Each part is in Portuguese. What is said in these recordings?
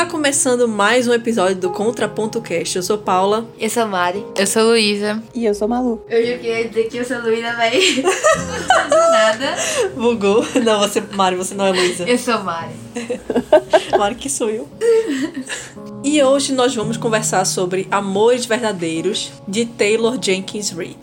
Está começando mais um episódio do Contraponto Cast. Eu sou Paula. Eu sou Mari. Eu sou Luísa. E eu sou Malu. Eu já queria dizer que eu sou Luísa, véi. Não faz nada. Bugou. Não, você, Mari, você não é Luísa. Eu sou Mari. Mari que sou eu. E hoje nós vamos conversar sobre Amores Verdadeiros, de Taylor Jenkins Reid.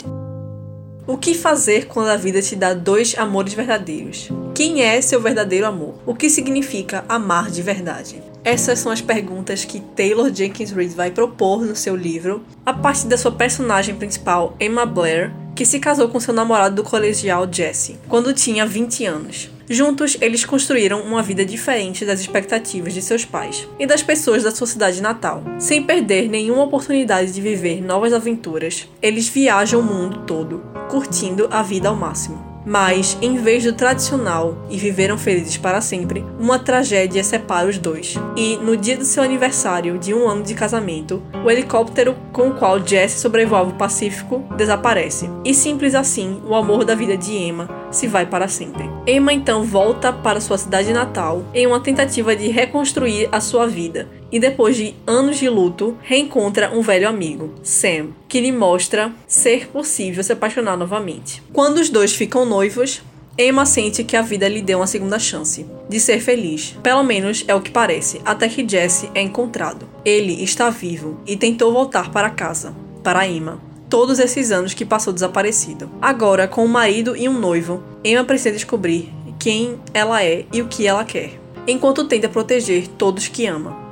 O que fazer quando a vida te dá dois amores verdadeiros? Quem é seu verdadeiro amor? O que significa amar de verdade? Essas são as perguntas que Taylor Jenkins Reid vai propor no seu livro, a partir da sua personagem principal, Emma Blair, que se casou com seu namorado do colegial Jesse, quando tinha 20 anos. Juntos, eles construíram uma vida diferente das expectativas de seus pais e das pessoas da sua cidade natal. Sem perder nenhuma oportunidade de viver novas aventuras, eles viajam o mundo todo, curtindo a vida ao máximo. Mas, em vez do tradicional e viveram felizes para sempre, uma tragédia separa os dois. E, no dia do seu aniversário de um ano de casamento, o helicóptero com o qual Jesse sobrevoava o Pacífico desaparece. E simples assim, o amor da vida de Emma se vai para sempre. Emma então volta para sua cidade natal em uma tentativa de reconstruir a sua vida e depois de anos de luto, reencontra um velho amigo, Sam, que lhe mostra ser possível se apaixonar novamente. Quando os dois ficam noivos, Emma sente que a vida lhe deu uma segunda chance de ser feliz. Pelo menos é o que parece, até que Jesse é encontrado. Ele está vivo e tentou voltar para casa, para Emma, todos esses anos que passou desaparecido. Agora, com um marido e um noivo, Emma precisa descobrir quem ela é e o que ela quer, enquanto tenta proteger todos que ama.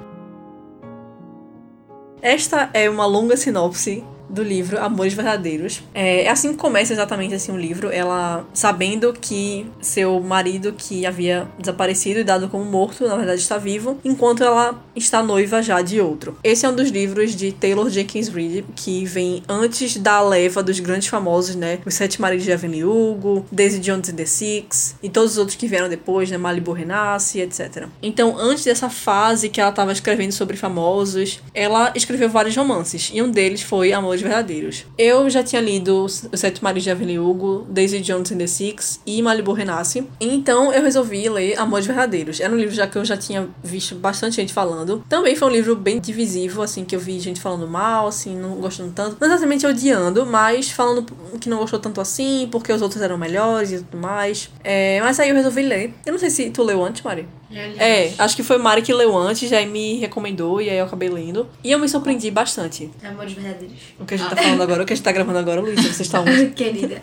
Esta é uma longa sinopse do livro Amores Verdadeiros. É, é assim que começa exatamente assim o livro, ela sabendo que seu marido que havia desaparecido e dado como morto, na verdade está vivo, enquanto ela está noiva já de outro. Esse é um dos livros de Taylor Jenkins Reid que vem antes da leva dos grandes famosos, né? Os Sete Maridos de Evelyn Hugo, Daisy Jones and the Six e todos os outros que vieram depois, né? Malibu Renasce, etc. Então, antes dessa fase que ela estava escrevendo sobre famosos, ela escreveu vários romances e um deles foi Amores verdadeiros. Eu já tinha lido Os Sete Maridos de Evelyn Hugo, Daisy Jones and the Six e Malibu Renasce. Então eu resolvi ler Amores Verdadeiros. Era um livro já que eu já tinha visto bastante gente falando. Também foi um livro bem divisivo, assim, que eu vi gente falando mal, assim, não gostando tanto. Não exatamente odiando, mas falando que não gostou tanto assim, porque os outros eram melhores e tudo mais. É, mas aí eu resolvi ler. Eu não sei se tu leu antes, Mari. É, acho que foi Mari que leu antes, aí me recomendou e aí eu acabei lendo. E eu me surpreendi bastante. Amores verdadeiros. O que a gente tá falando agora, o que a gente tá gravando agora, Luísa, você está onde? Querida.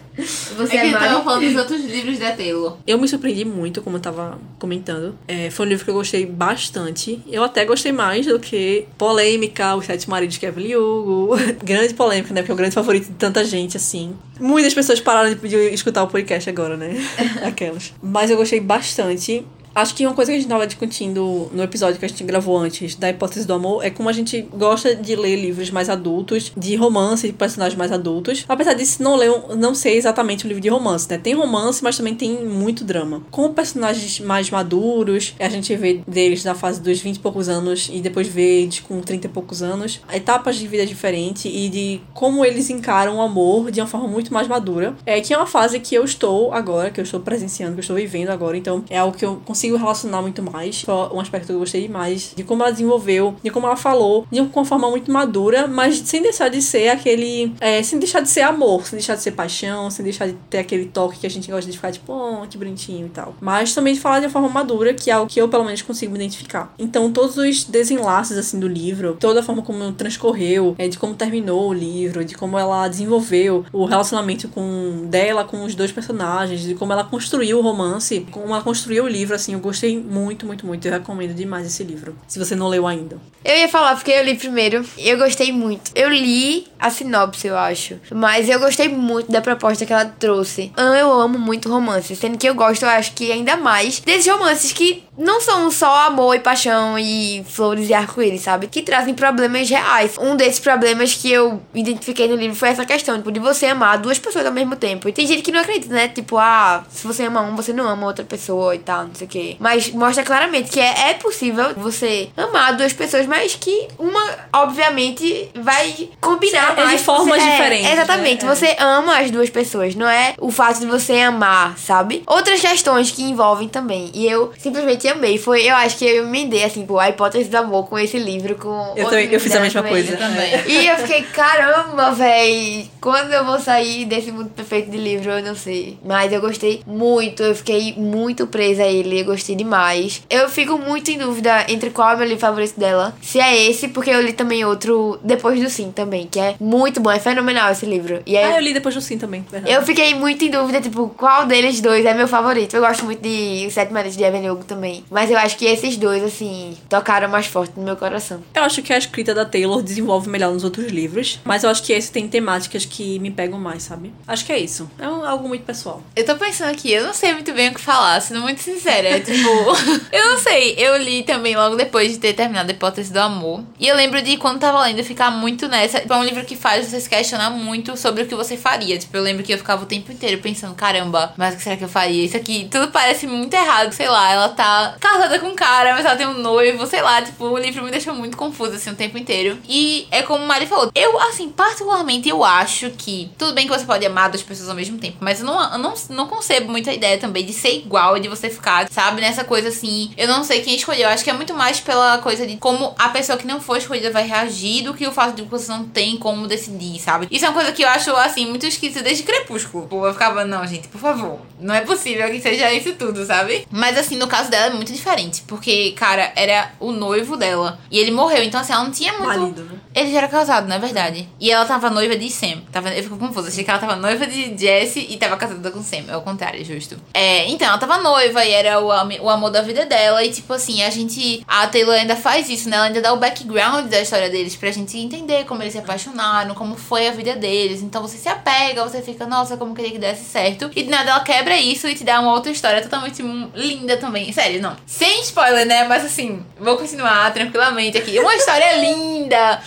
Você É é, que Mari? tava falando dos outros livros da Taylor. Eu me surpreendi muito, como eu tava comentando. É, foi um livro que eu gostei bastante. Eu até gostei mais do que Polêmica, Os Sete Maridos de Evelyn Hugo. grande polêmica, né? Porque é o grande favorito de tanta gente, assim. Muitas pessoas pararam de escutar o podcast agora, né? Aquelas. Mas eu gostei bastante. Acho que uma coisa que a gente tava discutindo no episódio que a gente gravou antes da hipótese do amor é como a gente gosta de ler livros mais adultos, de romance, de personagens mais adultos. Apesar disso, não ler, não ser exatamente um livro de romance, né? Tem romance, mas também tem muito drama. Com personagens mais maduros, a gente vê deles na fase dos 20 e poucos anos e depois vê eles com 30 e poucos anos, etapas de vida diferentes e de como eles encaram o amor de uma forma muito mais madura. É que é uma fase que eu estou agora, que eu estou presenciando, que eu estou vivendo agora, então é algo que eu consigo consigo relacionar muito mais. Foi um aspecto que eu gostei demais. De como ela desenvolveu, de como ela falou, de uma forma muito madura, mas sem deixar de ser aquele. É, sem deixar de ser amor, sem deixar de ser paixão, sem deixar de ter aquele toque que a gente gosta de ficar tipo, oh, que bonitinho e tal. Mas também de falar de uma forma madura, que é algo que eu pelo menos consigo me identificar. Então, todos os desenlaces assim do livro, toda a forma como transcorreu, é, de como terminou o livro, de como ela desenvolveu o relacionamento com dela com os dois personagens, de como ela construiu o romance, como ela construiu o livro, assim, eu gostei muito, muito, muito. Eu recomendo demais esse livro. Se você não leu ainda. Eu ia falar porque eu li primeiro. Eu gostei muito. Eu li a sinopse, eu acho. Mas eu gostei muito da proposta que ela trouxe. Eu amo muito romance. Sendo que eu gosto, eu acho que ainda mais desses romances que não são só amor e paixão e flores e arco-íris, sabe? Que trazem problemas reais. Um desses problemas que eu identifiquei no livro foi essa questão, tipo, de você amar duas pessoas ao mesmo tempo. E tem gente que não acredita, né? Tipo, ah, se você ama um, você não ama outra pessoa e tal, não sei o quê. Mas mostra claramente que é, é possível você amar duas pessoas, mas que uma, obviamente, vai combinar É, é de mais. formas Você- é, diferentes, né? Exatamente. É. Você ama as duas pessoas, não é o fato de você amar, sabe? Outras questões que envolvem também. E eu simplesmente amei. Foi, eu acho que eu emendei, assim, pô, a hipótese do amor com esse livro, com. Eu outro também, eu fiz a mesma também. coisa. também. É. E eu fiquei, caramba, véi, quando eu vou sair desse mundo perfeito de livro, eu não sei. Mas eu gostei muito, eu fiquei muito presa a ele, eu gostei demais. Eu fico muito em dúvida entre qual é o meu livro favorito dela. Se é esse, porque eu li também outro depois do Sim também, que é muito bom, é fenomenal esse livro. E aí, Ah, eu li depois do sim também. verdade. eu fiquei muito em dúvida, tipo, qual deles dois é meu favorito. Eu gosto muito de Sete Maridos de Evelyn Hugo também. Mas eu acho que esses dois, assim, tocaram mais forte no meu coração. Eu acho que a escrita da Taylor desenvolve melhor nos outros livros, mas eu acho que esse tem temáticas que me pegam mais, sabe? Acho que é isso. É um- algo muito pessoal. Eu tô pensando aqui, eu não sei muito bem o que falar, sendo muito sincera. Tipo, eu não sei. Eu li também logo depois de ter terminado a Hipótese do Amor. E eu lembro de quando tava lendo ficar muito nessa. Tipo, é um livro que faz você se questionar muito sobre o que você faria. Tipo, eu lembro que eu ficava o tempo inteiro pensando, caramba, mas o que será que eu faria? Isso aqui tudo parece muito errado, sei lá. Ela tá casada com um cara, mas ela tem um noivo, sei lá. Tipo, o livro me deixou muito confusa assim o tempo inteiro. E é como o Mari falou, eu, assim, particularmente, eu acho que. Tudo bem que você pode amar duas pessoas ao mesmo tempo, mas eu não, eu não, não concebo muito a ideia também de ser igual e de você ficar, sabe, nessa coisa assim. Eu não sei quem escolheu. Eu acho que é muito mais pela coisa de como a pessoa que não foi escolhida vai reagir do que o fato de que você não tem como decidir, sabe? Isso é uma coisa que eu acho, assim, muito esquisita desde Crepúsculo. Eu ficava, não, gente, por favor. Não é possível que seja isso tudo, sabe? Mas, assim, no caso dela é muito diferente. Porque, cara, era o noivo dela. E ele morreu. Então, assim, ela não tinha muito. Marido, né? Ele já era casado, não é verdade? E ela tava noiva de Sam. Tava, eu fico confusa. Achei que ela tava noiva de Jesse e tava casada com Sam. É o contrário, justo. É, então, ela tava noiva e era o, o amor da vida dela. E, tipo assim, a gente. A Taylor ainda faz isso, né? Ela ainda dá o background da história deles pra gente entender como eles se apaixonaram, como foi a vida deles. Então você se apega, você fica, nossa, como queria que desse certo. E de nada ela quebra isso e te dá uma outra história totalmente linda também. Sério, não. Sem spoiler, né? Mas assim, vou continuar tranquilamente aqui. Uma história linda.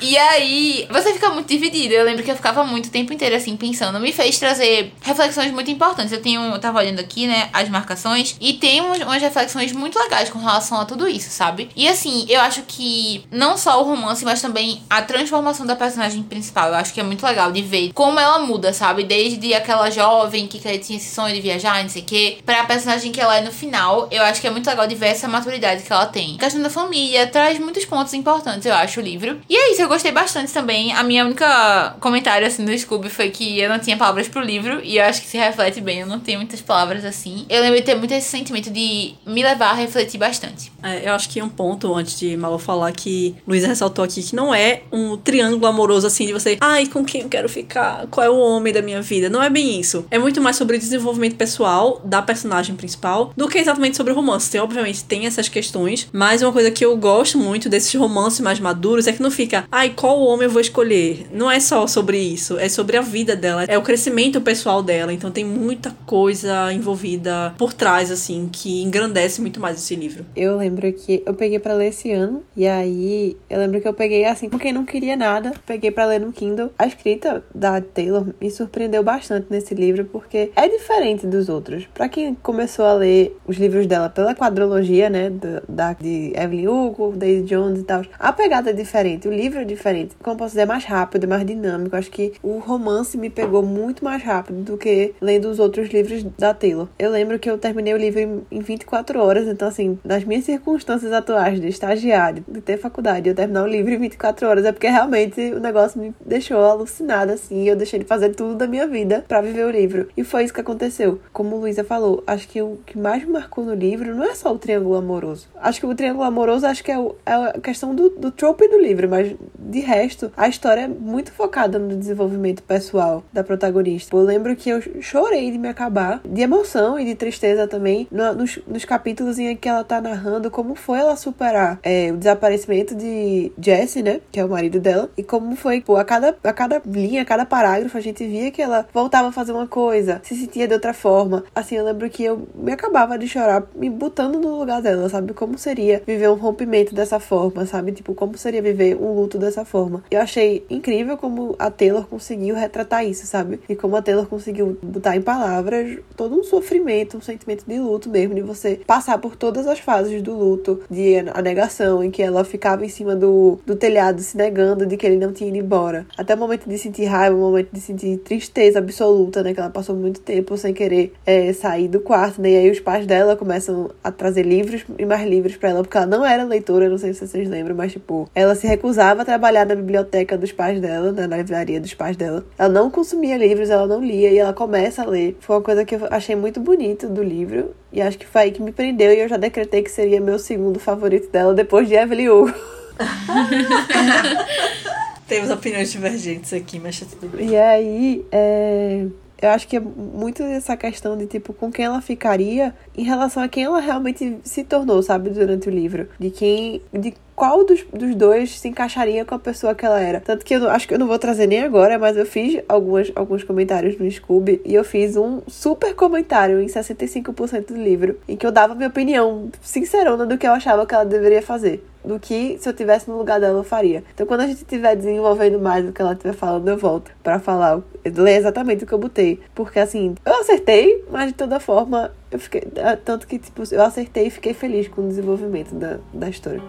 E aí, você fica muito dividido. Eu lembro que eu ficava muito tempo inteiro assim pensando. Me fez trazer reflexões muito importantes. Eu tenho, eu tava olhando aqui, né, as marcações e tem umas reflexões muito legais com relação a tudo isso, sabe? E assim, eu acho que não só o romance, mas também a transformação da personagem principal. Eu acho que é muito legal de ver como ela muda, sabe? Desde aquela jovem que que tinha esse sonho de viajar, não sei o quê, pra personagem que ela é no final. Eu acho que é muito legal de ver essa maturidade que ela tem. A questão da família traz muitos pontos importantes, eu acho, o livro. E é isso, eu gostei bastante também. A minha única comentário, assim, no Scooby foi que eu não tinha palavras pro livro. E eu acho que se reflete bem, eu não tenho muitas palavras assim. Eu lembro de ter muito esse sentimento de me levar a refletir bastante. É, eu acho que um ponto, antes de Malu falar, que Luísa ressaltou aqui, que não é um triângulo amoroso assim de você, ai, com quem eu quero ficar? Qual é o homem da minha vida? Não é bem isso. É muito mais sobre o desenvolvimento pessoal da personagem principal do que exatamente sobre o romance. Tem, obviamente, tem essas questões, mas uma coisa que eu gosto muito desses romances mais maduros é que não fica, ai, qual homem eu vou escolher? Não é só sobre isso, é sobre a vida dela, é o crescimento pessoal dela. Então tem muita coisa envolvida por trás, assim, que engrandece muito mais esse livro. Eu lembro que eu peguei pra ler esse ano. E aí, eu lembro que eu peguei assim, porque não queria nada. Peguei pra ler no Kindle. A escrita da Taylor me surpreendeu bastante nesse livro, porque é diferente dos outros. Pra quem começou a ler os livros dela pela quadrologia, né? Da- de Evelyn Hugo, Daisy Jones e tal. A pegada é diferente, o livro diferente. Como posso dizer, é mais rápido, é mais dinâmico. Acho que o romance me pegou muito mais rápido do que lendo os outros livros da Taylor. Eu lembro que eu terminei o livro em, em 24 horas, então assim, nas minhas circunstâncias atuais de estagiário, de ter faculdade, eu terminar o livro em 24 horas é porque realmente o negócio me deixou alucinada assim, eu deixei de fazer tudo da minha vida pra viver o livro. E foi isso que aconteceu. Como Luísa falou, acho que o que mais me marcou no livro não é só o triângulo amoroso. Acho que o triângulo amoroso acho que é, o- é a questão do, do trope do livro, mas de resto, a história é muito focada no desenvolvimento pessoal da protagonista. Eu lembro que eu chorei de me acabar, de emoção e de tristeza também, no- nos, nos capítulos em que ela tá narrando como foi ela superar é, o desaparecimento de Jesse, né? Que é o marido dela, e como foi, pô, a cada, a cada linha, a cada parágrafo, a gente via que ela voltava a fazer uma coisa, se sentia de outra forma. Assim, eu lembro que eu me acabava de chorar, me botando no lugar dela, sabe? Como seria viver um rompimento dessa forma, sabe? Tipo, como seria viver um luto dessa dessa forma. Eu achei incrível como a Taylor conseguiu retratar isso, sabe? E como a Taylor conseguiu botar em palavras todo um sofrimento, um sentimento de luto mesmo, de você passar por todas as fases do luto, de a negação, em que ela ficava em cima do, do telhado se negando de que ele não tinha ido embora. Até o momento de sentir raiva, o momento de sentir tristeza absoluta, né? Que ela passou muito tempo sem querer é, sair do quarto, né? E aí os pais dela começam a trazer livros e mais livros para ela, porque ela não era leitora, não sei se vocês lembram, mas tipo, ela se recusava a trabalhar na biblioteca dos pais dela, né, na livraria dos pais dela. Ela não consumia livros, ela não lia e ela começa a ler. Foi uma coisa que eu achei muito bonito do livro e acho que foi aí que me prendeu e eu já decretei que seria meu segundo favorito dela depois de Evelyn Hugo. Temos opiniões divergentes aqui, mas tá tudo bem. E aí, é, eu acho que é muito essa questão de, tipo, com quem ela ficaria em relação a quem ela realmente se tornou, sabe, durante o livro. De quem. De qual dos, dos dois se encaixaria com a pessoa que ela era. Tanto que eu acho que eu não vou trazer nem agora, mas eu fiz algumas, alguns comentários no Scooby e eu fiz um super comentário em 65% do livro, em que eu dava minha opinião sincerona do que eu achava que ela deveria fazer do que se eu tivesse no lugar dela eu faria. Então quando a gente estiver desenvolvendo mais do que ela estiver falando, eu volto para falar, ler exatamente o que eu botei, porque assim, eu acertei, mas de toda forma eu fiquei tanto que tipo, eu acertei e fiquei feliz com o desenvolvimento da, da história.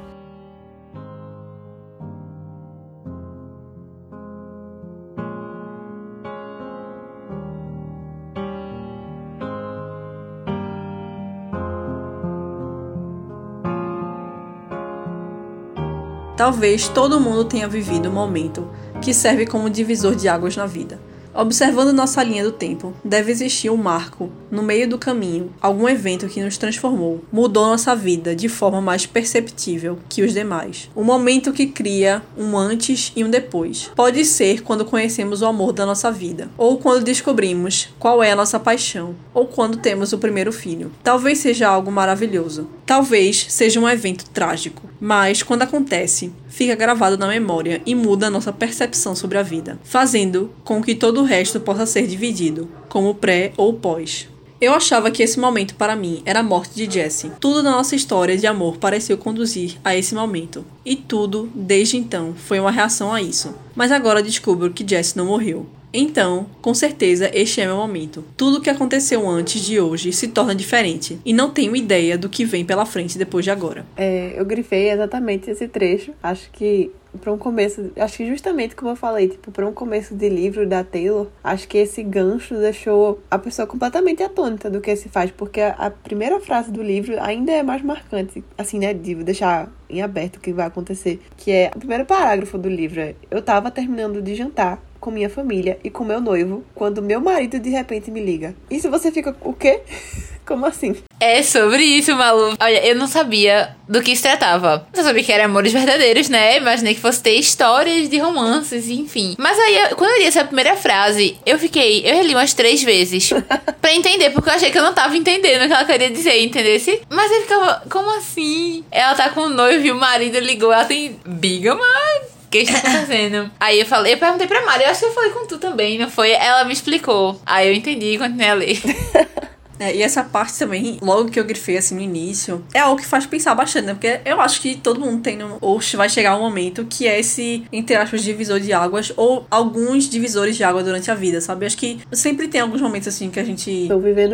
Talvez todo mundo tenha vivido um momento que serve como divisor de águas na vida. Observando nossa linha do tempo, deve existir um marco no meio do caminho, algum evento que nos transformou, mudou nossa vida de forma mais perceptível que os demais. Um momento que cria um antes e um depois. Pode ser quando conhecemos o amor da nossa vida, ou quando descobrimos qual é a nossa paixão, ou quando temos o primeiro filho. Talvez seja algo maravilhoso. Talvez seja um evento trágico, mas quando acontece, fica gravado na memória e muda a nossa percepção sobre a vida, fazendo com que todo o resto possa ser dividido, como pré ou pós. Eu achava que esse momento para mim era a morte de Jesse. Tudo na nossa história de amor pareceu conduzir a esse momento. E tudo, desde então, foi uma reação a isso. Mas agora descubro que Jesse não morreu. Então, com certeza, este é meu momento. Tudo o que aconteceu antes de hoje se torna diferente e não tenho ideia do que vem pela frente depois de agora. É, eu grifei exatamente esse trecho. Acho que para um começo, acho que justamente como eu falei, tipo, para um começo de livro da Taylor, acho que esse gancho deixou a pessoa completamente atônita do que se faz, porque a, primeira frase do livro ainda é mais marcante, assim, né, de deixar em aberto o que vai acontecer, que é o primeiro parágrafo do livro. É, eu tava terminando de jantar com minha família e com meu noivo quando meu marido de repente me liga. E se você fica o quê? Como assim? É sobre isso, Malu. Olha, eu não sabia do que se tratava. Eu sabia que eram amores verdadeiros, né? Imaginei que fosse ter histórias de romances, enfim. Mas aí, quando eu li essa primeira frase, eu fiquei. Eu reli umas três vezes. pra entender, porque eu achei que eu não tava entendendo o que ela queria dizer, entendesse? Mas eu ficava, como assim? Ela tá com o noivo e o marido ligou, ela tem bigama? Que está acontecendo? Aí eu falei, eu perguntei pra Mari, eu acho que eu falei com tu também, não foi? Ela me explicou. Aí eu entendi e continuei a ler. É, e essa parte também, logo que eu grifei assim no início, é algo que faz pensar bastante, né? Porque eu acho que todo mundo tem, um, ou vai chegar um momento que é esse, entre aspas, divisor de águas, ou alguns divisores de água durante a vida, sabe? Acho que sempre tem alguns momentos assim que a gente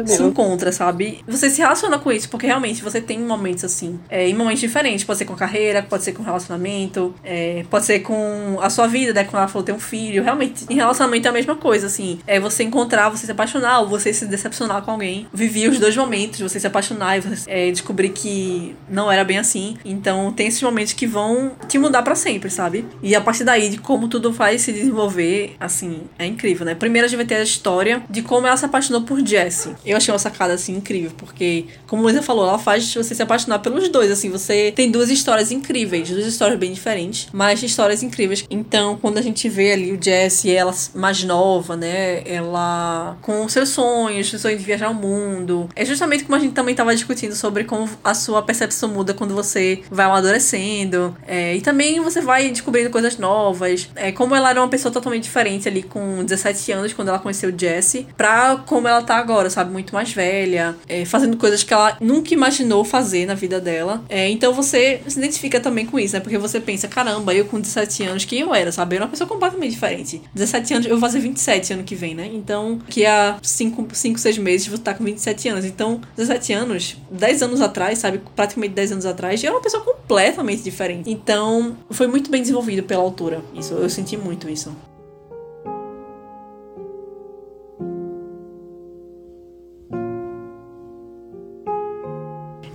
se encontra, sabe? Você se relaciona com isso, porque realmente você tem momentos assim, é, em momentos diferentes. Pode ser com a carreira, pode ser com relacionamento, é, pode ser com a sua vida, né? Quando ela falou ter um filho. Realmente, em relacionamento é a mesma coisa, assim. É você encontrar, você se apaixonar, ou você se decepcionar com alguém vivi os dois momentos, você se apaixonar e você é, descobrir que não era bem assim. Então tem esses momentos que vão te mudar para sempre, sabe? E a partir daí, de como tudo vai se desenvolver, assim, é incrível, né? Primeiro a gente vai ter a história de como ela se apaixonou por Jesse. Eu achei uma sacada, assim, incrível, porque, como Luísa falou, ela faz você se apaixonar pelos dois, assim, você tem duas histórias incríveis, duas histórias bem diferentes, mas histórias incríveis. Então, quando a gente vê ali o Jesse, ela mais nova, né? Ela com seus sonhos, seus sonhos de viajar ao mundo mundo. É justamente como a gente também estava discutindo sobre como a sua percepção muda quando você vai amadurecendo. É, e também você vai descobrindo coisas novas. É, como ela era uma pessoa totalmente diferente ali com 17 anos, quando ela conheceu Jesse, pra como ela tá agora, sabe? Muito mais velha, é, fazendo coisas que ela nunca imaginou fazer na vida dela. É, então você se identifica também com isso, né? Porque você pensa, caramba, eu com 17 anos, quem eu era, sabe? Eu era uma pessoa completamente diferente. 17 anos, eu vou fazer 27 ano que vem, né? Então, que há 5, 5 6 meses vou estar com 27 anos. Então, 17 anos, 10 anos atrás, sabe? Praticamente 10 anos atrás, eu era uma pessoa completamente diferente. Então, foi muito bem desenvolvido pela autora. Isso, eu senti muito isso.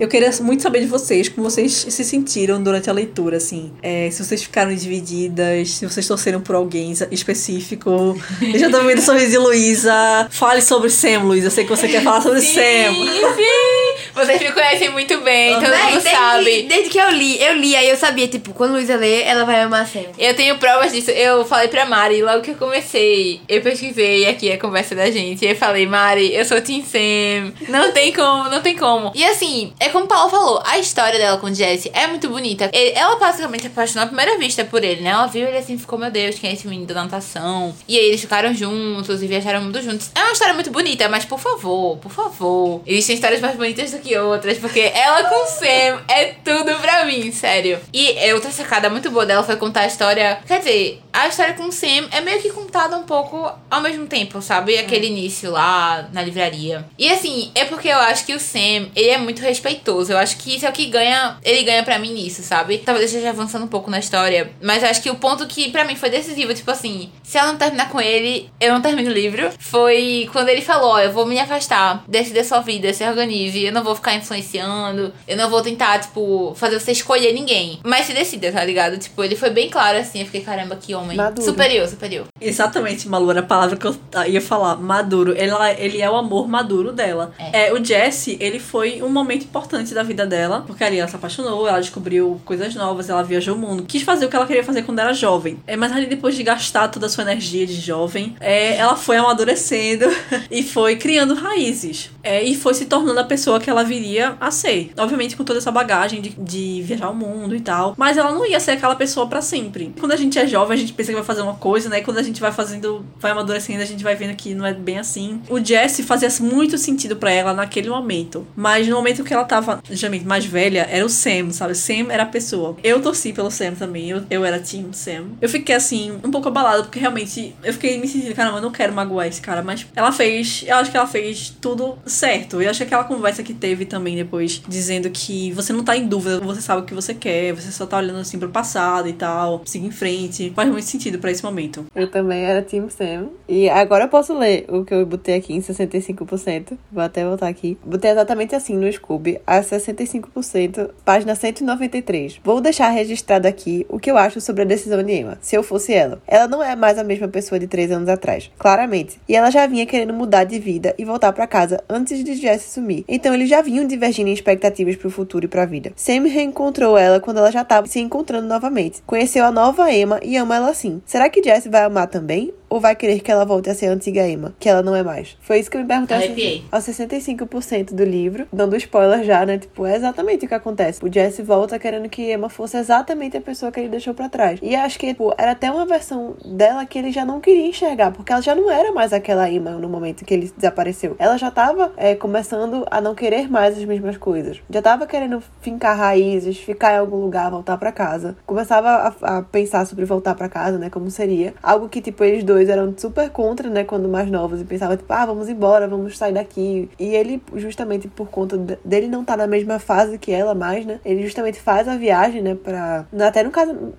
Eu queria muito saber de vocês, como vocês se sentiram durante a leitura, assim. É, se vocês ficaram divididas, se vocês torceram por alguém específico. Eu já tô vendo o sorriso de Luísa. Fale sobre Sam, Luísa. Eu sei que você quer falar sobre sim, Sam. Sim, Vocês me conhecem muito bem, todo Véi, mundo desde, sabe. Desde que eu li, eu li, aí eu sabia, tipo, quando Luísa lê, ela vai amar Sam. Eu tenho provas disso. Eu falei pra Mari, logo que eu comecei, eu pesquisei aqui a conversa da gente. E eu falei, Mari, eu sou Team Sam. Não tem como, não tem como. E assim, é como o Paulo falou, a história dela com o Jesse é muito bonita. Ela basicamente se apaixonou à primeira vista por ele, né? Ela viu ele assim, ficou, meu Deus, quem é esse menino da natação? E aí eles ficaram juntos e viajaram o mundo juntos. É uma história muito bonita, mas por favor, por favor. Existem histórias mais bonitas do que outras, porque ela com o Sam é tudo pra mim, sério. E é outra sacada muito boa dela foi contar a história. Quer dizer, a história com o Sam é meio que contada um pouco ao mesmo tempo, sabe? Aquele início lá na livraria. E assim, é porque eu acho que o Sam, ele é muito respeitoso. Eu acho que isso é o que ganha. Ele ganha pra mim nisso, sabe? Talvez eu esteja avançando um pouco na história. Mas eu acho que o ponto que pra mim foi decisivo, tipo assim, se ela não terminar com ele, eu não termino o livro. Foi quando ele falou: ó, eu vou me afastar, decida sua vida, se organize, eu não vou ficar influenciando, eu não vou tentar, tipo, fazer você escolher ninguém. Mas se decida, tá ligado? Tipo, ele foi bem claro assim. Eu fiquei, caramba, que homem. Maduro. Superior, superior. Exatamente, Malu, era a palavra que eu ia falar. Maduro. Ela, ele é o amor maduro dela. É. o Jesse, ele foi um momento importante da vida dela, porque ali ela se apaixonou, ela descobriu coisas novas, ela viajou o mundo. Quis fazer o que ela queria fazer quando era jovem. É, mas ali depois de gastar toda a sua energia de jovem, é, ela foi amadurecendo e foi criando raízes. É, e foi se tornando a pessoa que ela viria a ser. Obviamente com toda essa bagagem de, de viajar o mundo e tal. Mas ela não ia ser aquela pessoa pra sempre. Quando a gente é jovem, a gente pensa que vai fazer uma coisa, né? E quando a gente vai fazendo, vai amadurecendo, a gente vai vendo que não é bem assim. O Jesse fazia muito sentido pra ela naquele momento. Mas no momento que ela tava, justamente, mais velha, era o Sam, sabe? Sam era a pessoa. Eu torci pelo Sam também. Eu, eu era Team Sam. Eu fiquei assim, um pouco abalada, porque realmente eu fiquei me sentindo, caramba, eu não quero magoar esse cara. Mas ela fez, eu acho que ela fez tudo certo. Eu acho que aquela conversa que teve também depois, dizendo que você não tá em dúvida, você sabe o que você quer, você só tá olhando assim pro passado e tal, seguir em frente. Faz muito sentido pra esse momento. Eu também era Team Sam. E agora eu posso ler o que eu botei aqui em 65%. Vou até voltar aqui. Botei exatamente assim no Scooby, a 65%, página 193. Vou deixar registrado aqui o que eu acho sobre a decisão de Emma, se eu fosse ela. Ela não é mais a mesma pessoa de três anos atrás, claramente. E ela já vinha querendo mudar de vida e voltar pra casa antes de Jesse sumir. Então eles já vinham divergindo em expectativas pro futuro e pra vida. Sam reencontrou ela quando ela já tava se encontrando novamente. Conheceu a nova Emma e ama ela assim. Será que Jesse vai amar também? Ou vai querer que ela volte a ser a antiga Emma, que ela não é mais? Foi isso que eu me perguntei aos Arrepiei. aos 65% do livro, dando spoiler já, né? Tipo, é exatamente o que acontece. O Jesse volta querendo que Emma fosse exatamente a pessoa que ele deixou pra trás. E acho que, tipo, era até uma versão dela que ele já não queria enxergar, porque ela já não era mais aquela Emma no momento que ele desapareceu. Ela já tava é, começando a não querer mais as mesmas coisas. Já tava querendo fincar raízes, ficar em algum lugar, voltar pra casa. Começava a, a pensar sobre voltar pra casa, né? Como seria. Algo que, tipo, eles dois eram super contra, né? Quando mais novos. E pensavam, tipo, ah, vamos embora, vamos sair daqui. E ele, justamente por conta de- dele não estar na mesma fase que ela mais, né? Ele justamente faz a viagem, né? Pra. Até no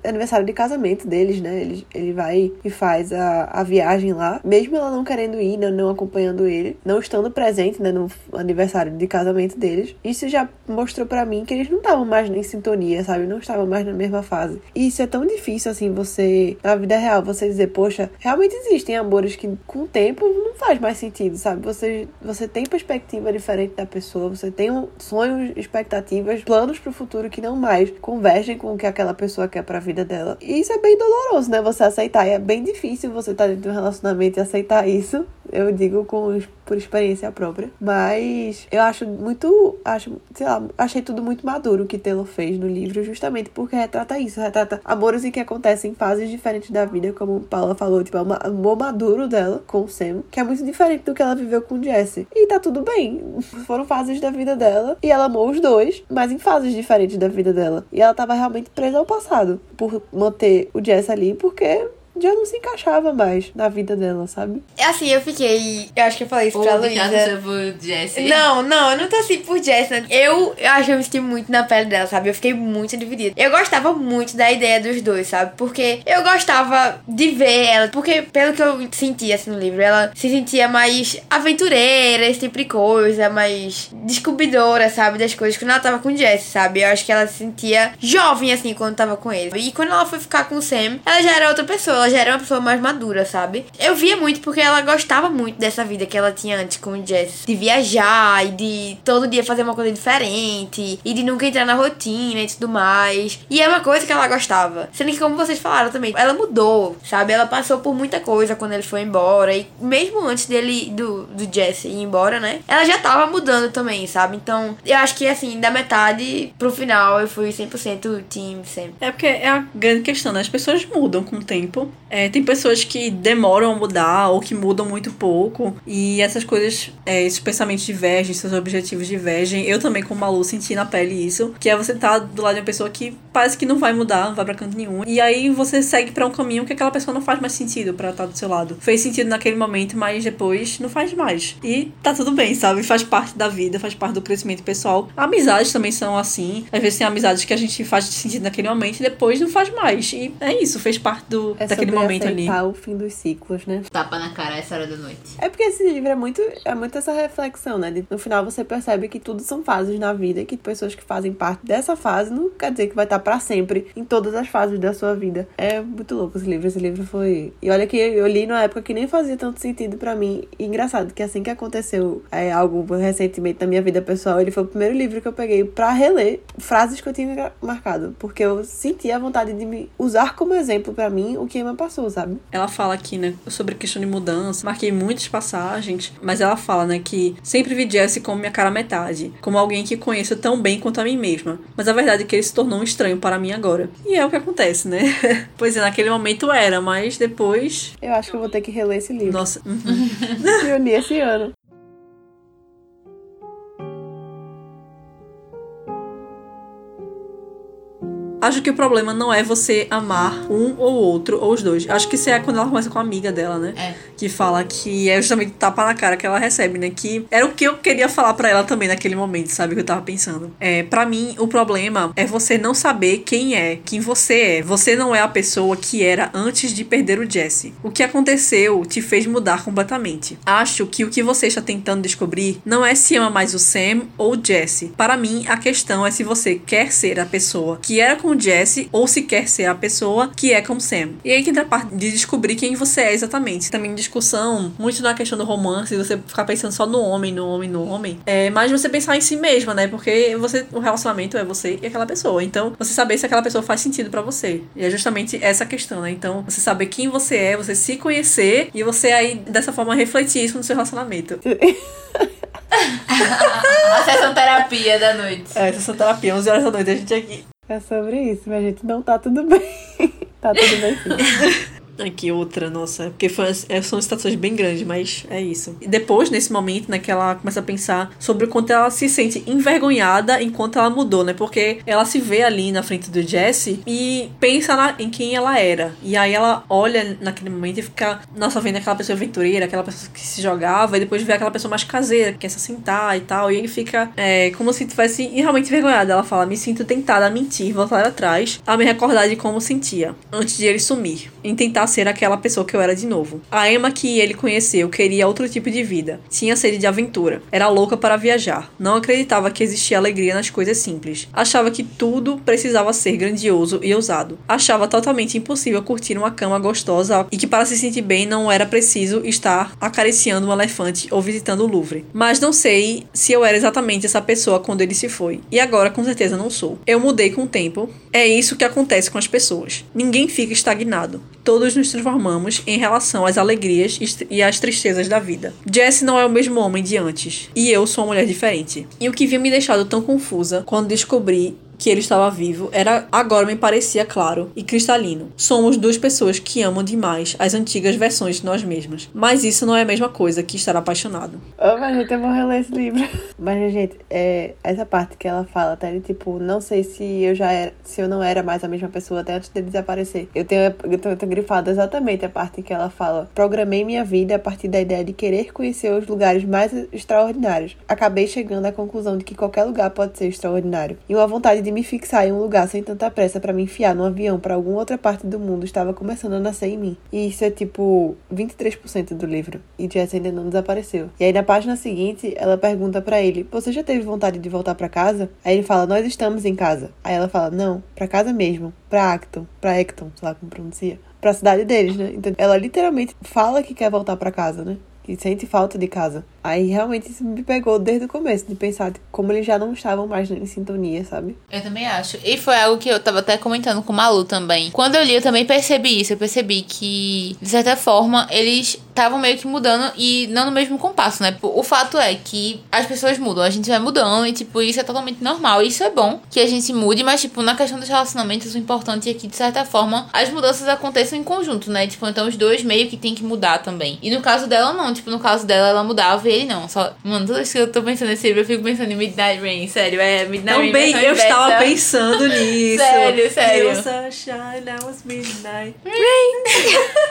aniversário de casamento deles, né? Ele, ele vai e faz a, a viagem lá. Mesmo ela não querendo ir, né, não acompanhando ele, não estando presente, né? No aniversário de casamento deles. Isso já mostrou pra mim que eles não estavam mais em sintonia, sabe? Não estavam mais na mesma fase. E isso é tão difícil, assim, você. Na vida real, você dizer, poxa, realmente existem amores que com o tempo não faz mais sentido, sabe? Você, você tem perspectiva diferente da pessoa, você tem sonhos, expectativas, planos pro futuro que não mais convergem com o que aquela pessoa quer pra vida dela. E isso é bem doloroso, né? Você aceitar. E é bem difícil você estar dentro de um relacionamento e aceitar isso. eu digo com por experiência própria. Mas eu acho muito. Acho, sei lá, achei tudo muito maduro o que Taylor fez no livro, justamente porque retrata isso. Retrata amores em que acontecem em fases diferentes da vida, como Paula falou, tipo, é um amor maduro dela com o Sam, que é muito diferente do que ela viveu com o Jesse. E tá tudo bem. Foram fases da vida dela e ela amou os dois, mas em fases diferentes da vida dela. E ela tava realmente presa ao passado por manter o Jesse ali, porque já não se encaixava mais na vida dela, sabe? É assim, eu fiquei. Eu acho que eu falei isso pra Luísa. por Jessie. Não, não, eu não tô assim por Jessie. Né? Eu, eu acho que eu me senti muito na pele dela, sabe? Eu fiquei muito dividida. Eu gostava muito da ideia dos dois, sabe? Porque eu gostava de ver ela. Porque, pelo que eu sentia assim no livro, ela se sentia mais aventureira, esse tipo de coisa, mais descobridora, sabe? Das coisas quando ela tava com Jessie, sabe? Eu acho que ela se sentia jovem, assim, quando tava com ele. E quando ela foi ficar com o Sam, ela já era outra pessoa ela já era uma pessoa mais madura, sabe? Eu via muito porque ela gostava muito dessa vida que ela tinha antes com o Jess. De viajar e de todo dia fazer uma coisa diferente. E de nunca entrar na rotina e tudo mais. E é uma coisa que ela gostava. Sendo que, como vocês falaram também, ela mudou, sabe? Ela passou por muita coisa quando ele foi embora. E mesmo antes dele, do, do Jesse ir embora, né? Ela já tava mudando também, sabe? Então, eu acho que, assim, da metade pro final, eu fui 100% team sempre. É porque é a grande questão, né? As pessoas mudam com o tempo. É, tem pessoas que demoram a mudar ou que mudam muito pouco. E essas coisas, é, esses pensamentos divergem, seus objetivos divergem. Eu também, como Malu, senti na pele isso. Que é você estar tá do lado de uma pessoa que parece que não vai mudar, não vai pra canto nenhum. E aí você segue para um caminho que aquela pessoa não faz mais sentido para estar tá do seu lado. Fez sentido naquele momento, mas depois não faz mais. E tá tudo bem, sabe? Faz parte da vida, faz parte do crescimento pessoal. Amizades também são assim. Às vezes tem amizades que a gente faz sentido naquele momento e depois não faz mais. E é isso, fez parte do, é daquele momento ali. o fim dos ciclos, né? Tapa na cara essa hora da noite. É porque esse livro é muito, é muito essa reflexão, né? De, no final você percebe que tudo são fases na vida, e que pessoas que fazem parte dessa fase não quer dizer que vai estar para sempre em todas as fases da sua vida. É muito louco esse livro. Esse livro foi. E olha que eu li numa época que nem fazia tanto sentido para mim. E engraçado que assim que aconteceu é, algo recentemente na minha vida pessoal, ele foi o primeiro livro que eu peguei para reler frases que eu tinha marcado. Porque eu sentia a vontade de me usar como exemplo para mim o que Emma passou, sabe? Ela fala aqui, né, sobre questão de mudança. Marquei muitas passagens, mas ela fala, né, que sempre vi Jesse como minha cara metade, como alguém que conheço tão bem quanto a mim mesma. Mas a verdade é que ele se tornou um estranho para mim agora. E é o que acontece, né? pois é, naquele momento era, mas depois. Eu acho que eu vou ter que reler esse livro. Nossa. Uhum. eu li esse ano. Acho que o problema não é você amar um ou outro, ou os dois. Acho que isso é quando ela começa com a amiga dela, né? É. Que fala que é justamente tapa na cara que ela recebe, né? Que era o que eu queria falar para ela também naquele momento, sabe? O que eu tava pensando. É, para mim, o problema é você não saber quem é, quem você é. Você não é a pessoa que era antes de perder o Jesse. O que aconteceu te fez mudar completamente. Acho que o que você está tentando descobrir não é se ama mais o Sam ou o Jesse. Para mim, a questão é se você quer ser a pessoa que era com como Jesse ou se quer ser a pessoa que é como Sam. E aí que entra a parte de descobrir quem você é exatamente. Também discussão, muito na questão do romance, você ficar pensando só no homem, no homem, no homem. É, mas você pensar em si mesma, né? Porque você, o relacionamento é você e aquela pessoa. Então, você saber se aquela pessoa faz sentido para você. E é justamente essa questão, né? Então, você saber quem você é, você se conhecer e você aí, dessa forma, refletir isso no seu relacionamento. a sessão terapia da noite. É, sessão terapia, 11 horas da noite, a gente aqui. É sobre isso, minha gente. Não tá tudo bem. tá tudo bem sim. Aqui outra, nossa, porque foi, é, são situações bem grandes, mas é isso. E depois, nesse momento, né, que ela começa a pensar sobre o quanto ela se sente envergonhada enquanto ela mudou, né? Porque ela se vê ali na frente do Jesse e pensa na, em quem ela era. E aí ela olha naquele momento e fica, nossa, vendo aquela pessoa aventureira, aquela pessoa que se jogava, e depois vê aquela pessoa mais caseira, que quer se sentar e tal. E aí fica é, como se tivesse realmente envergonhada. Ela fala: Me sinto tentada a mentir, voltar atrás, a me recordar de como sentia antes de ele sumir, em tentar ser aquela pessoa que eu era de novo. A Emma que ele conheceu queria outro tipo de vida. Tinha sede de aventura. Era louca para viajar. Não acreditava que existia alegria nas coisas simples. Achava que tudo precisava ser grandioso e ousado. Achava totalmente impossível curtir uma cama gostosa e que para se sentir bem não era preciso estar acariciando um elefante ou visitando o Louvre. Mas não sei se eu era exatamente essa pessoa quando ele se foi. E agora com certeza não sou. Eu mudei com o tempo. É isso que acontece com as pessoas. Ninguém fica estagnado. Todos nos transformamos em relação às alegrias e às tristezas da vida. Jesse não é o mesmo homem de antes, e eu sou uma mulher diferente. E o que havia me deixado tão confusa quando descobri que ele estava vivo era agora me parecia claro e cristalino. Somos duas pessoas que amam demais as antigas versões de nós mesmas. Mas isso não é a mesma coisa que estar apaixonado. Oh, mas gente, eu vou reler esse livro. Mas, gente, é, essa parte que ela fala, tá? Ele, tipo, não sei se eu já era, se eu não era mais a mesma pessoa até antes dele desaparecer. Eu tenho, eu tenho, eu tenho grifado exatamente a parte que ela fala. Programei minha vida a partir da ideia de querer conhecer os lugares mais extraordinários. Acabei chegando à conclusão de que qualquer lugar pode ser extraordinário. E uma vontade de me fixar em um lugar sem tanta pressa para me enfiar num avião para alguma outra parte do mundo estava começando a nascer em mim. E isso é tipo 23% do livro. E Jess ainda não desapareceu. E aí na página seguinte, ela pergunta para ele: "Você já teve vontade de voltar para casa?" Aí ele fala: "Nós estamos em casa." Aí ela fala: "Não, para casa mesmo, para Acton, para Acton, sei lá como pronuncia." Pra cidade deles, né? Então ela literalmente fala que quer voltar para casa, né? Que sente falta de casa. Aí realmente isso me pegou desde o começo, de pensar como eles já não estavam mais em sintonia, sabe? Eu também acho. E foi algo que eu tava até comentando com o Malu também. Quando eu li, eu também percebi isso. Eu percebi que, de certa forma, eles estavam meio que mudando e não no mesmo compasso, né? O fato é que as pessoas mudam, a gente vai mudando e, tipo, isso é totalmente normal. Isso é bom que a gente mude, mas, tipo, na questão dos relacionamentos, o importante é que, de certa forma, as mudanças aconteçam em conjunto, né? Tipo, então os dois meio que tem que mudar também. E no caso dela, não. Tipo, no caso dela, ela mudava e ele não. Só, mano, toda vez que eu tô pensando nesse livro, eu fico pensando em Midnight Rain, sério. É Midnight Rain. Também eu estava inversa. pensando nisso. Sério, sério. You sunshine, now it's midnight.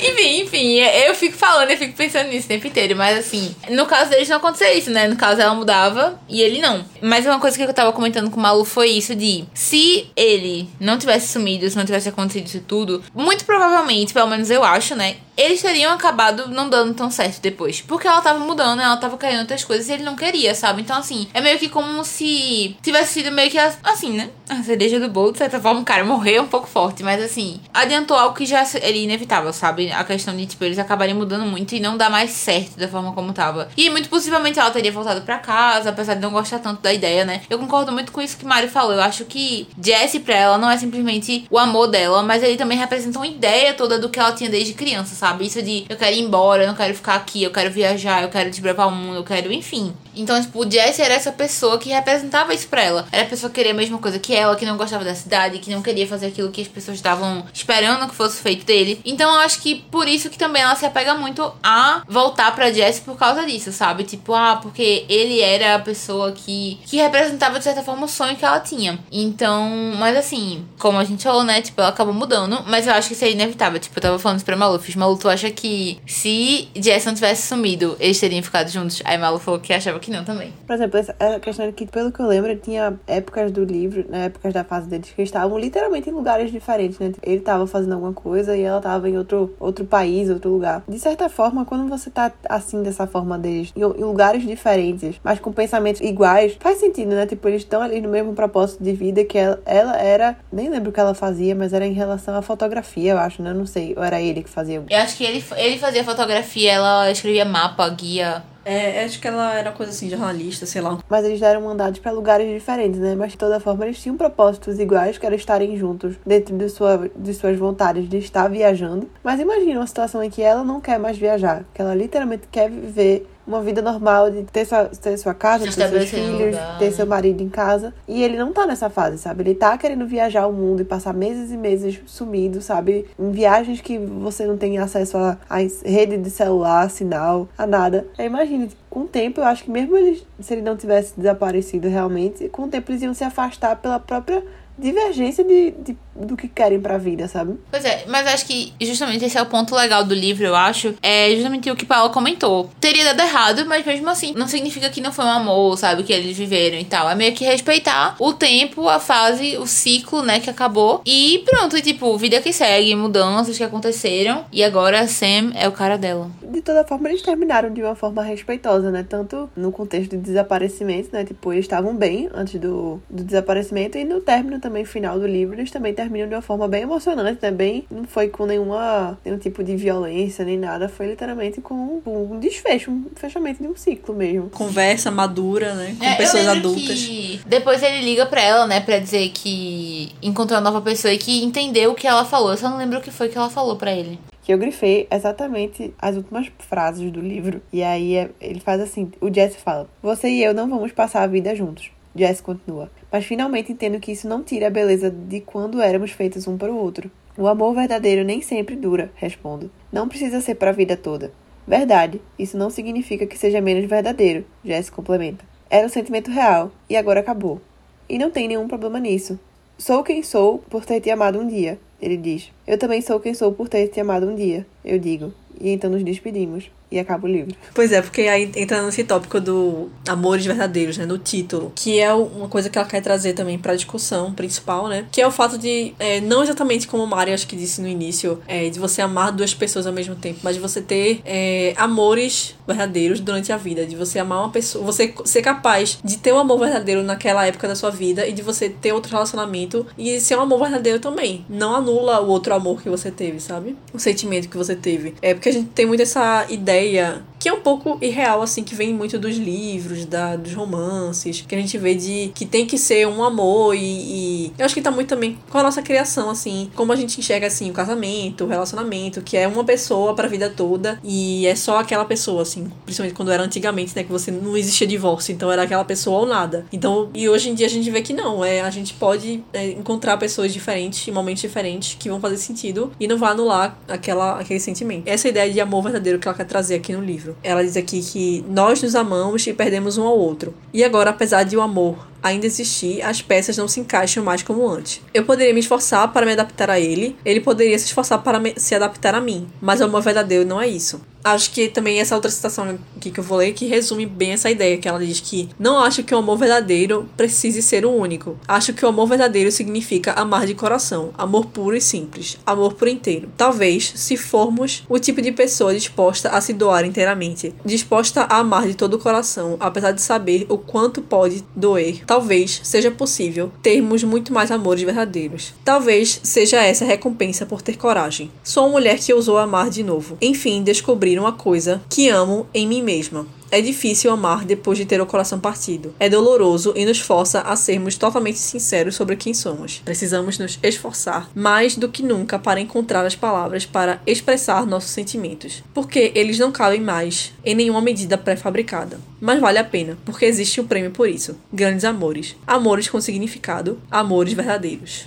enfim, enfim, eu fico falando, eu fico pensando nisso o tempo inteiro. Mas assim, no caso deles não acontecia isso, né? No caso ela mudava e ele não. Mas uma coisa que eu tava comentando com o Malu foi isso de se ele não tivesse sumido, se não tivesse acontecido isso tudo, muito provavelmente, pelo menos eu acho, né? Eles teriam acabado não dando tão certo depois. Porque ela tava mudando, ela tava querendo outras coisas e ele não queria, sabe? Então, assim, é meio que como se tivesse sido meio que assim, né? A cereja do bolo, de certa forma, o cara morreu um pouco forte, mas assim, adiantou algo que já era inevitável, sabe? A questão de, tipo, eles acabarem mudando muito e não dar mais certo da forma como tava. E muito possivelmente ela teria voltado pra casa, apesar de não gostar tanto da ideia, né? Eu concordo muito com isso que Mari falou. Eu acho que Jesse pra ela não é simplesmente o amor dela, mas ele também representa uma ideia toda do que ela tinha desde criança, sabe? Isso de eu quero ir embora, eu não quero ficar aqui, eu quero viajar, eu quero desbravar o mundo, eu quero, enfim. Então, tipo, o Jesse era essa pessoa que representava isso pra ela. Era a pessoa que queria a mesma coisa que ela, que não gostava da cidade, que não queria fazer aquilo que as pessoas estavam esperando que fosse feito dele. Então, eu acho que por isso que também ela se apega muito a voltar pra Jesse por causa disso, sabe? Tipo, ah, porque ele era a pessoa que, que representava, de certa forma, o sonho que ela tinha. Então, mas assim, como a gente falou, né? Tipo, ela acabou mudando, mas eu acho que isso é inevitável. Tipo, eu tava falando isso pra Malu, fiz Malu, tu acha que se Jesse não tivesse sumido, eles teriam ficado juntos? Aí Malu falou que achava que não também. Por exemplo, essa a questão é que, pelo que eu lembro, tinha épocas do livro, né, épocas da fase deles, que estavam literalmente em lugares diferentes, né? Ele tava fazendo alguma coisa e ela tava em outro, outro país, outro lugar. De certa forma, quando você tá assim, dessa forma deles, em, em lugares diferentes, mas com pensamentos iguais, faz sentido, né? Tipo, eles estão ali no mesmo propósito de vida que ela, ela era, nem lembro o que ela fazia, mas era em relação à fotografia, eu acho, né? Não sei, ou era ele que fazia. Eu acho que ele, ele fazia fotografia, ela escrevia mapa, guia. É, acho que ela era coisa assim, jornalista, sei lá. Mas eles eram mandados para lugares diferentes, né? Mas de toda forma eles tinham propósitos iguais, que era estarem juntos dentro de, sua, de suas vontades de estar viajando. Mas imagina uma situação em que ela não quer mais viajar, que ela literalmente quer viver uma vida normal de ter sua, ter sua casa, ter seus filhos, lugar, ter né? seu marido em casa. E ele não tá nessa fase, sabe? Ele tá querendo viajar o mundo e passar meses e meses sumido, sabe? Em viagens que você não tem acesso a, a rede de celular, sinal, a nada. Aí imagine, com o tempo, eu acho que mesmo eles, se ele não tivesse desaparecido realmente, com o tempo eles iam se afastar pela própria divergência de, de- do que querem pra vida, sabe? Pois é, mas acho que justamente esse é o ponto legal do livro, eu acho. É justamente o que Paula comentou. Teria dado errado, mas mesmo assim, não significa que não foi um amor, sabe? Que eles viveram e tal. É meio que respeitar o tempo, a fase, o ciclo, né? Que acabou. E pronto, e tipo, vida que segue, mudanças que aconteceram. E agora Sam é o cara dela. De toda forma, eles terminaram de uma forma respeitosa, né? Tanto no contexto de desaparecimento, né? Tipo, eles estavam bem antes do, do desaparecimento e no término também final do livro, eles também terminam de uma forma bem emocionante, né? Bem, não foi com nenhuma, nenhum tipo de violência nem nada, foi literalmente com um desfecho, um fechamento de um ciclo mesmo. Conversa madura, né? Com É, pessoas adultas. Que depois ele liga pra ela, né, pra dizer que que encontrou uma nova pessoa e que entendeu o que ela falou. Eu só não lembro o que foi que ela falou para ele. Que eu grifei exatamente as últimas frases do livro. E aí é, ele faz assim: o Jesse fala, Você e eu não vamos passar a vida juntos. Jesse continua. Mas finalmente entendo que isso não tira a beleza de quando éramos feitos um para o outro. O amor verdadeiro nem sempre dura, respondo. Não precisa ser para a vida toda. Verdade, isso não significa que seja menos verdadeiro, Jesse complementa. Era um sentimento real e agora acabou. E não tem nenhum problema nisso. Sou quem sou por ter te amado um dia, ele diz. Eu também sou quem sou por ter te amado um dia, eu digo. E então nos despedimos e acaba o livro. Pois é, porque aí entra nesse tópico do amores verdadeiros, né, no título, que é uma coisa que ela quer trazer também pra discussão principal, né, que é o fato de, é, não exatamente como o Mari acho que disse no início, é, de você amar duas pessoas ao mesmo tempo, mas de você ter é, amores verdadeiros durante a vida, de você amar uma pessoa, você ser capaz de ter um amor verdadeiro naquela época da sua vida e de você ter outro relacionamento e ser um amor verdadeiro também. Não anula o outro amor que você teve, sabe? O sentimento que você teve. É porque a gente tem muito essa ideia ideia que é um pouco irreal, assim, que vem muito dos livros, da, dos romances, que a gente vê de que tem que ser um amor e, e, eu acho que tá muito também com a nossa criação, assim, como a gente enxerga, assim, o casamento, o relacionamento, que é uma pessoa pra vida toda e é só aquela pessoa, assim, principalmente quando era antigamente, né, que você não existia divórcio, então era aquela pessoa ou nada. Então, e hoje em dia a gente vê que não, é, a gente pode é, encontrar pessoas diferentes, em momentos diferentes, que vão fazer sentido e não vai anular aquela, aquele sentimento. Essa ideia de amor verdadeiro que ela quer trazer aqui no livro. Ela diz aqui que nós nos amamos e perdemos um ao outro. E agora, apesar de o amor ainda existir, as peças não se encaixam mais como antes. Eu poderia me esforçar para me adaptar a ele, ele poderia se esforçar para se adaptar a mim, mas o amor verdadeiro não é isso. Acho que também essa outra citação aqui que eu vou ler que resume bem essa ideia, que ela diz que não acho que o amor verdadeiro precise ser o único. Acho que o amor verdadeiro significa amar de coração, amor puro e simples, amor por inteiro. Talvez, se formos o tipo de pessoa disposta a se doar inteiramente, disposta a amar de todo o coração, apesar de saber o quanto pode doer, talvez seja possível termos muito mais amores verdadeiros. Talvez seja essa a recompensa por ter coragem. Sou uma mulher que ousou amar de novo. Enfim, descobri uma coisa que amo em mim mesma. É difícil amar depois de ter o coração partido. É doloroso e nos força a sermos totalmente sinceros sobre quem somos. Precisamos nos esforçar mais do que nunca para encontrar as palavras para expressar nossos sentimentos, porque eles não cabem mais em nenhuma medida pré-fabricada. Mas vale a pena, porque existe um prêmio por isso. Grandes amores. Amores com significado. Amores verdadeiros.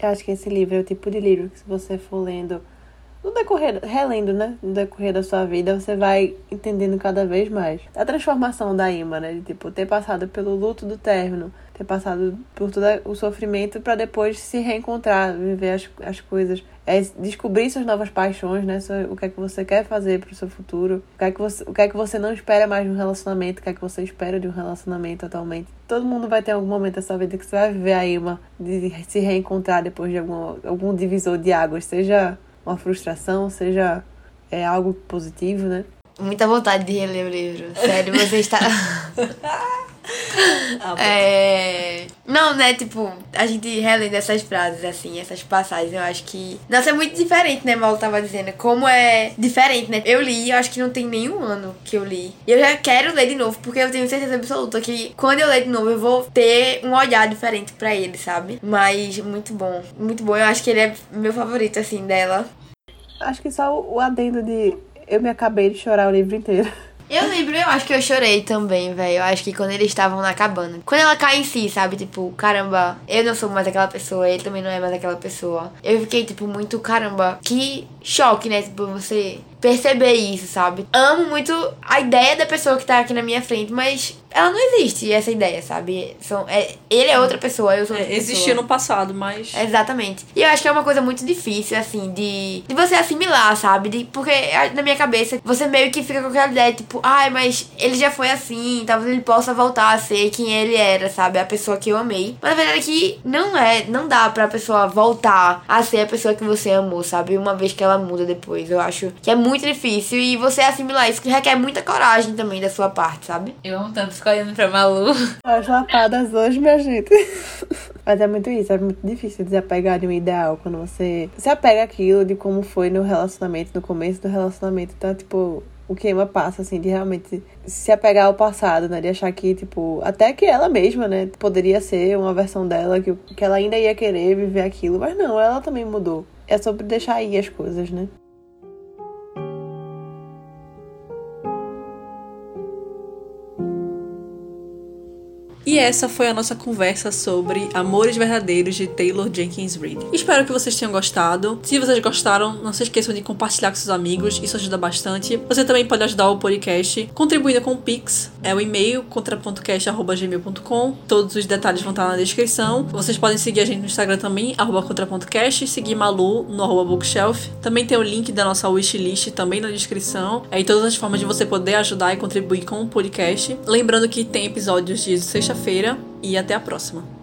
Eu acho que esse livro é o tipo de livro que se você for lendo no decorrer, relendo, né? No decorrer da sua vida, você vai entendendo cada vez mais. A transformação da Ima, né? De, tipo, ter passado pelo luto do término, ter passado por todo o sofrimento para depois se reencontrar, viver as, as coisas. É descobrir suas novas paixões, né? O que é que você quer fazer pro seu futuro. O que é que você, o que é que você não espera mais de um relacionamento. O que é que você espera de um relacionamento atualmente. Todo mundo vai ter algum momento da sua vida que você vai viver a Ima de se reencontrar depois de algum, algum divisor de águas. Seja uma frustração, seja é, algo positivo, né? Muita vontade de reler o livro. Sério, você está. ah, é... Não, né? Tipo, a gente relendo essas frases, assim, essas passagens, eu acho que. Nossa, é muito diferente, né? Mal tava dizendo. Como é diferente, né? Eu li, eu acho que não tem nenhum ano que eu li. E eu já quero ler de novo, porque eu tenho certeza absoluta que quando eu ler de novo, eu vou ter um olhar diferente para ele, sabe? Mas muito bom. Muito bom. Eu acho que ele é meu favorito, assim, dela. Acho que só o adendo de eu me acabei de chorar o livro inteiro. Eu lembro, eu acho que eu chorei também, velho. Eu acho que quando eles estavam na cabana. Quando ela cai em si, sabe? Tipo, caramba, eu não sou mais aquela pessoa, ele também não é mais aquela pessoa. Eu fiquei, tipo, muito, caramba, que choque, né? Tipo, você perceber isso, sabe? Amo muito a ideia da pessoa que tá aqui na minha frente, mas ela não existe, essa ideia, sabe? São, é, ele é outra pessoa, eu sou outra é, Existia no passado, mas. Exatamente. E eu acho que é uma coisa muito difícil, assim, de, de você assimilar, sabe? De, porque na minha cabeça, você meio que fica com aquela ideia, tipo, ai, mas ele já foi assim, talvez ele possa voltar a ser quem ele era, sabe? A pessoa que eu amei. Mas na verdade é que não é, não dá pra pessoa voltar a ser a pessoa que você amou, sabe? Uma vez que ela muda depois. Eu acho que é muito difícil e você assimilar isso que requer muita coragem também da sua parte, sabe? Eu amo tanto ficar olhando pra Malu. As lapadas hoje, minha gente. Mas é muito isso, é muito difícil desapegar de um ideal quando você se apega aquilo de como foi no relacionamento, no começo do relacionamento. Então, tipo, o que Emma passa, assim, de realmente se apegar ao passado, né? De achar que, tipo, até que ela mesma, né, poderia ser uma versão dela, que, que ela ainda ia querer viver aquilo, mas não, ela também mudou. É sobre deixar aí as coisas, né? E essa foi a nossa conversa sobre Amores Verdadeiros de Taylor Jenkins Reid. Espero que vocês tenham gostado. Se vocês gostaram, não se esqueçam de compartilhar com seus amigos, isso ajuda bastante. Você também pode ajudar o podcast contribuindo com o Pix, é o e-mail contrapontocast.gmail.com. Todos os detalhes vão estar na descrição. Vocês podem seguir a gente no Instagram também, arroba contrapontocast, seguir Malu no arroba bookshelf. Também tem o link da nossa wishlist também na descrição. É todas as formas de você poder ajudar e contribuir com o podcast. Lembrando que tem episódios de sexta feira e até a próxima.